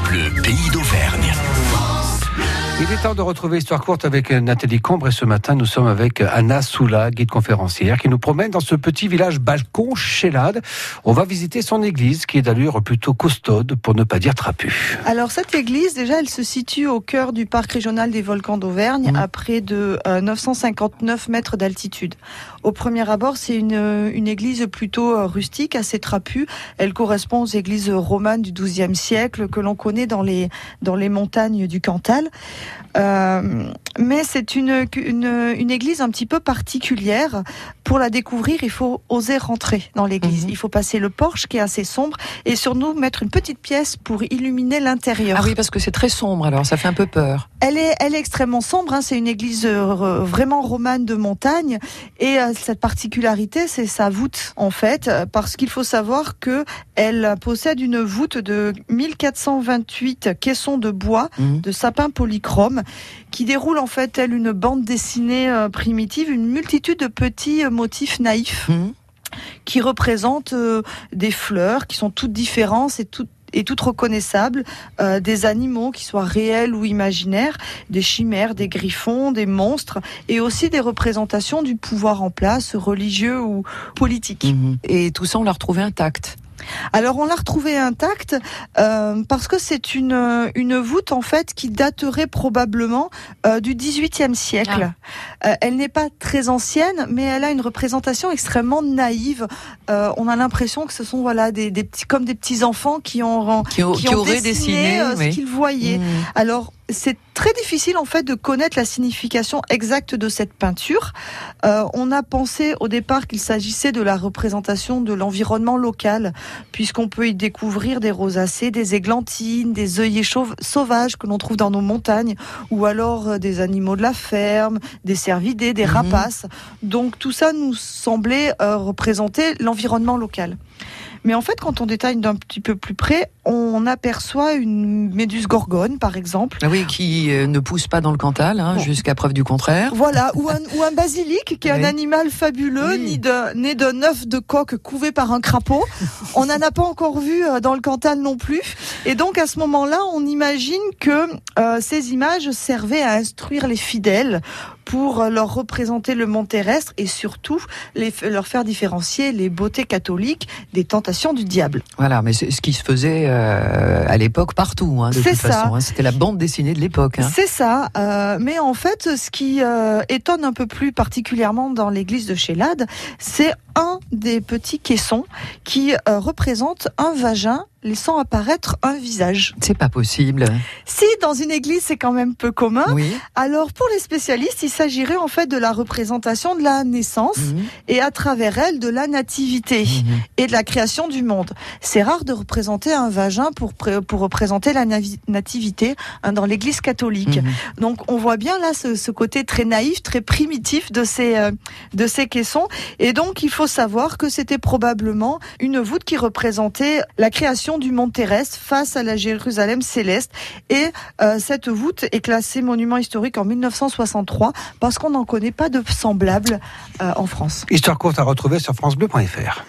Bleu, pays d'Auvergne. Il est temps de retrouver Histoire courte avec Nathalie Combre et ce matin nous sommes avec Anna Soula, guide conférencière, qui nous promène dans ce petit village balcon Chélade. On va visiter son église qui est d'allure plutôt costaude pour ne pas dire trapue. Alors cette église déjà elle se situe au cœur du parc régional des volcans d'Auvergne Mmh. à près de euh, 959 mètres d'altitude. Au premier abord c'est une, une église plutôt euh, rustique, assez trapue. Elle correspond aux églises romanes du XIIe siècle que l'on connaît dans les, dans les montagnes du Cantal. Euh, mais c'est une, une, une église un petit peu particulière. Pour la découvrir, il faut oser rentrer dans l'église. Mhm. Il faut passer le porche qui est assez sombre et sur nous mettre une petite pièce pour illuminer l'intérieur. Ah oui, parce que c'est très sombre alors, ça fait un peu peur. Elle est, elle est extrêmement sombre. Hein. C'est une église euh, vraiment romane de montagne et euh, cette particularité, c'est sa voûte en fait, parce qu'il faut savoir que elle possède une voûte de 1428 caissons de bois Mhm. de sapin polychrome qui déroule en fait telle une bande dessinée euh, primitive, une multitude de petits motifs naïfs Mhm. qui représentent euh, des fleurs qui sont toutes différentes et toutes et toutes reconnaissables, euh, des animaux qui soient réels ou imaginaires, des chimères, des griffons, des monstres, et aussi des représentations du pouvoir en place, religieux ou politique. Mhm. Et tout ça, on l'a retrouvé intact. Alors on l'a retrouvée intacte euh, parce que c'est une, une voûte en fait qui daterait probablement euh, du XVIIIe siècle. Euh, elle n'est pas très ancienne, mais elle a une représentation extrêmement naïve. Euh, on a l'impression que ce sont voilà des, des petits comme des petits enfants qui ont Qui, au- qui qui ont aurait dessiné, dessiné. euh, oui. ce qu'ils voyaient. Mhm. Alors, c'est très difficile en fait de connaître la signification exacte de cette peinture. Euh, on a pensé au départ qu'il s'agissait de la représentation de l'environnement local, puisqu'on peut y découvrir des rosacées, des églantines, des œillets sauvages que l'on trouve dans nos montagnes, ou alors euh, des animaux de la ferme, des cervidés, des Mhm. rapaces. Donc tout ça nous semblait euh, représenter l'environnement local. Mais en fait, quand on détaille d'un petit peu plus près, on aperçoit une méduse gorgone, par exemple. Ah oui, qui euh, ne pousse pas dans le Cantal, hein, Bon. jusqu'à preuve du contraire. Voilà, ou un, ou un basilic, qui est Oui. un animal fabuleux, Oui. né d'un œuf de coq couvé par un crapaud. On n'en a pas encore vu euh, dans le Cantal non plus. Et donc, à ce moment-là, on imagine que euh, ces images servaient à instruire les fidèles pour euh, leur représenter le monde terrestre et surtout les, leur faire différencier les beautés catholiques des tentations du diable. Voilà, mais c'est ce qui se faisait euh, à l'époque partout, hein, de toute ça. façon. hein. C'était la bande dessinée de l'époque. hein. C'est ça, euh, mais en fait, ce qui euh, étonne un peu plus particulièrement dans l'église de Chélade, c'est un des petits caissons qui euh, représente un vagin laissant apparaître un visage. C'est pas possible. Si dans une église c'est quand même peu commun, Oui. alors pour les spécialistes, il s'agirait en fait de la représentation de la naissance Mhm. et à travers elle de la nativité Mhm. et de la création du monde. C'est rare de représenter un vagin pour, pour représenter la nativité hein, dans l'église catholique. Mhm. Donc on voit bien là ce, ce côté très naïf, très primitif de ces euh, de ces caissons. Et donc il faut savoir que c'était probablement une voûte qui représentait la création du monde terrestre face à la Jérusalem céleste. Et euh, cette voûte est classée monument historique en 1963 parce qu'on n'en connaît pas de semblable euh, en France. Histoire courte à retrouver sur francebleu.fr.